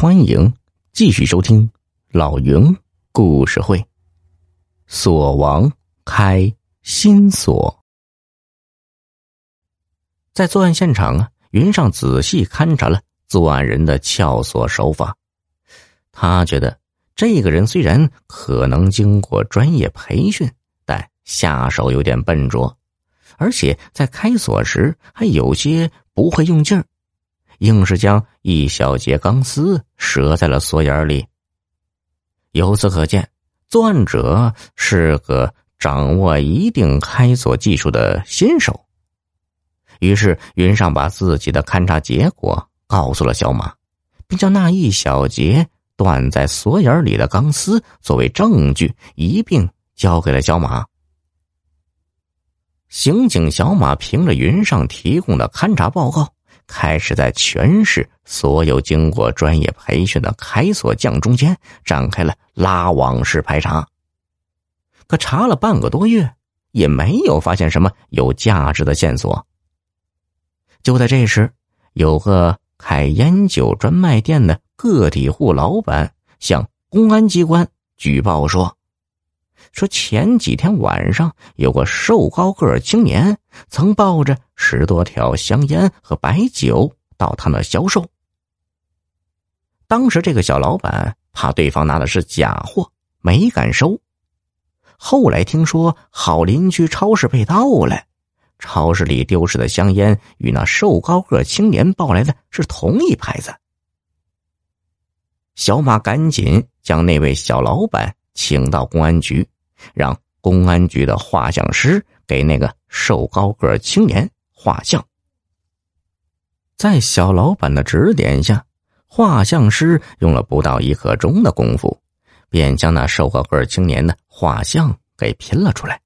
欢迎继续收听老云故事会。锁王开新锁，在作案现场啊，云上仔细勘察了作案人的撬锁手法。他觉得这个人虽然可能经过专业培训，但下手有点笨拙，而且在开锁时还有些不会用劲儿。硬是将一小节钢丝折在了锁眼里。由此可见，作案者是个掌握一定开锁技术的新手。于是，云上把自己的勘察结果告诉了小马，并将那一小节断在锁眼里的钢丝作为证据一并交给了小马。刑警小马凭着云上提供的勘察报告。开始在全市所有经过专业培训的开锁匠中间展开了拉网式排查。可查了半个多月，也没有发现什么有价值的线索。就在这时，有个开烟酒专卖店的个体户老板向公安机关举报说。说前几天晚上有个瘦高个青年曾抱着十多条香烟和白酒到他那销售。当时这个小老板怕对方拿的是假货，没敢收。后来听说好邻居超市被盗了，超市里丢失的香烟与那瘦高个青年抱来的是同一牌子。小马赶紧将那位小老板请到公安局。让公安局的画像师给那个瘦高个青年画像。在小老板的指点下，画像师用了不到一刻钟的功夫，便将那瘦高个青年的画像给拼了出来。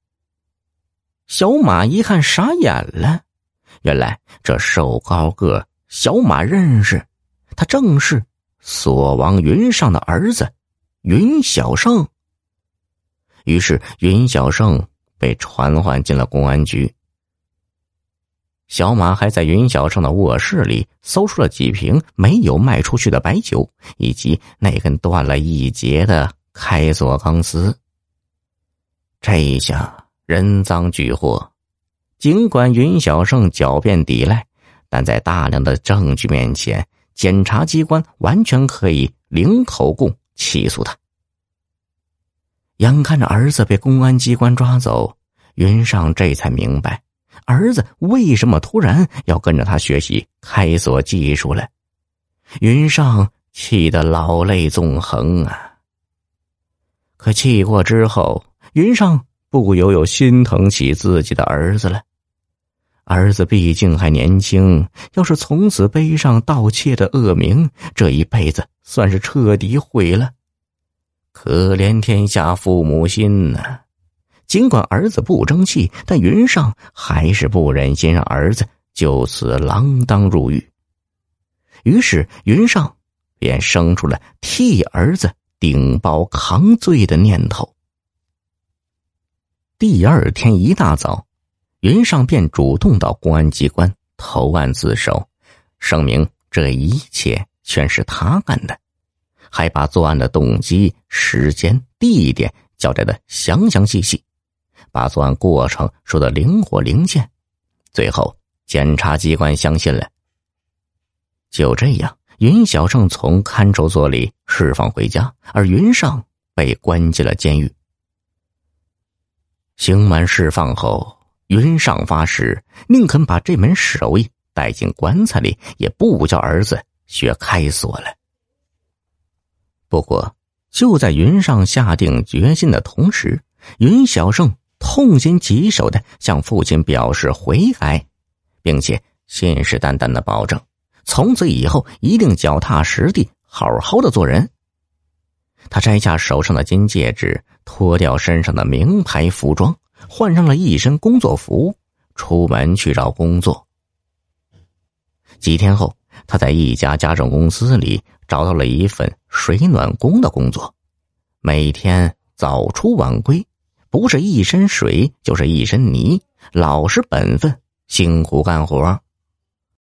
小马一看傻眼了，原来这瘦高个小马认识，他正是锁王云上的儿子云小胜。于是，云小胜被传唤进了公安局。小马还在云小胜的卧室里搜出了几瓶没有卖出去的白酒，以及那根断了一截的开锁钢丝。这一下人赃俱获。尽管云小胜狡辩抵赖，但在大量的证据面前，检察机关完全可以零口供起诉他。眼看着儿子被公安机关抓走，云上这才明白，儿子为什么突然要跟着他学习开锁技术了。云上气得老泪纵横啊！可气过之后，云上不由又心疼起自己的儿子了。儿子毕竟还年轻，要是从此背上盗窃的恶名，这一辈子算是彻底毁了。可怜天下父母心呐！尽管儿子不争气，但云上还是不忍心让儿子就此锒铛入狱。于是云上便生出了替儿子顶包扛罪的念头。第二天一大早，云上便主动到公安机关投案自首，声明这一切全是他干的。还把作案的动机、时间、地点交代的详详细细，把作案过程说的灵活灵现，最后检察机关相信了。就这样，云小胜从看守所里释放回家，而云上被关进了监狱。刑满释放后，云上发誓宁肯把这门手艺带进棺材里，也不叫儿子学开锁了。不过，就在云上下定决心的同时，云小胜痛心疾首的向父亲表示悔改，并且信誓旦旦的保证，从此以后一定脚踏实地，好好的做人。他摘下手上的金戒指，脱掉身上的名牌服装，换上了一身工作服，出门去找工作。几天后，他在一家家政公司里找到了一份。水暖工的工作，每天早出晚归，不是一身水就是一身泥，老实本分，辛苦干活。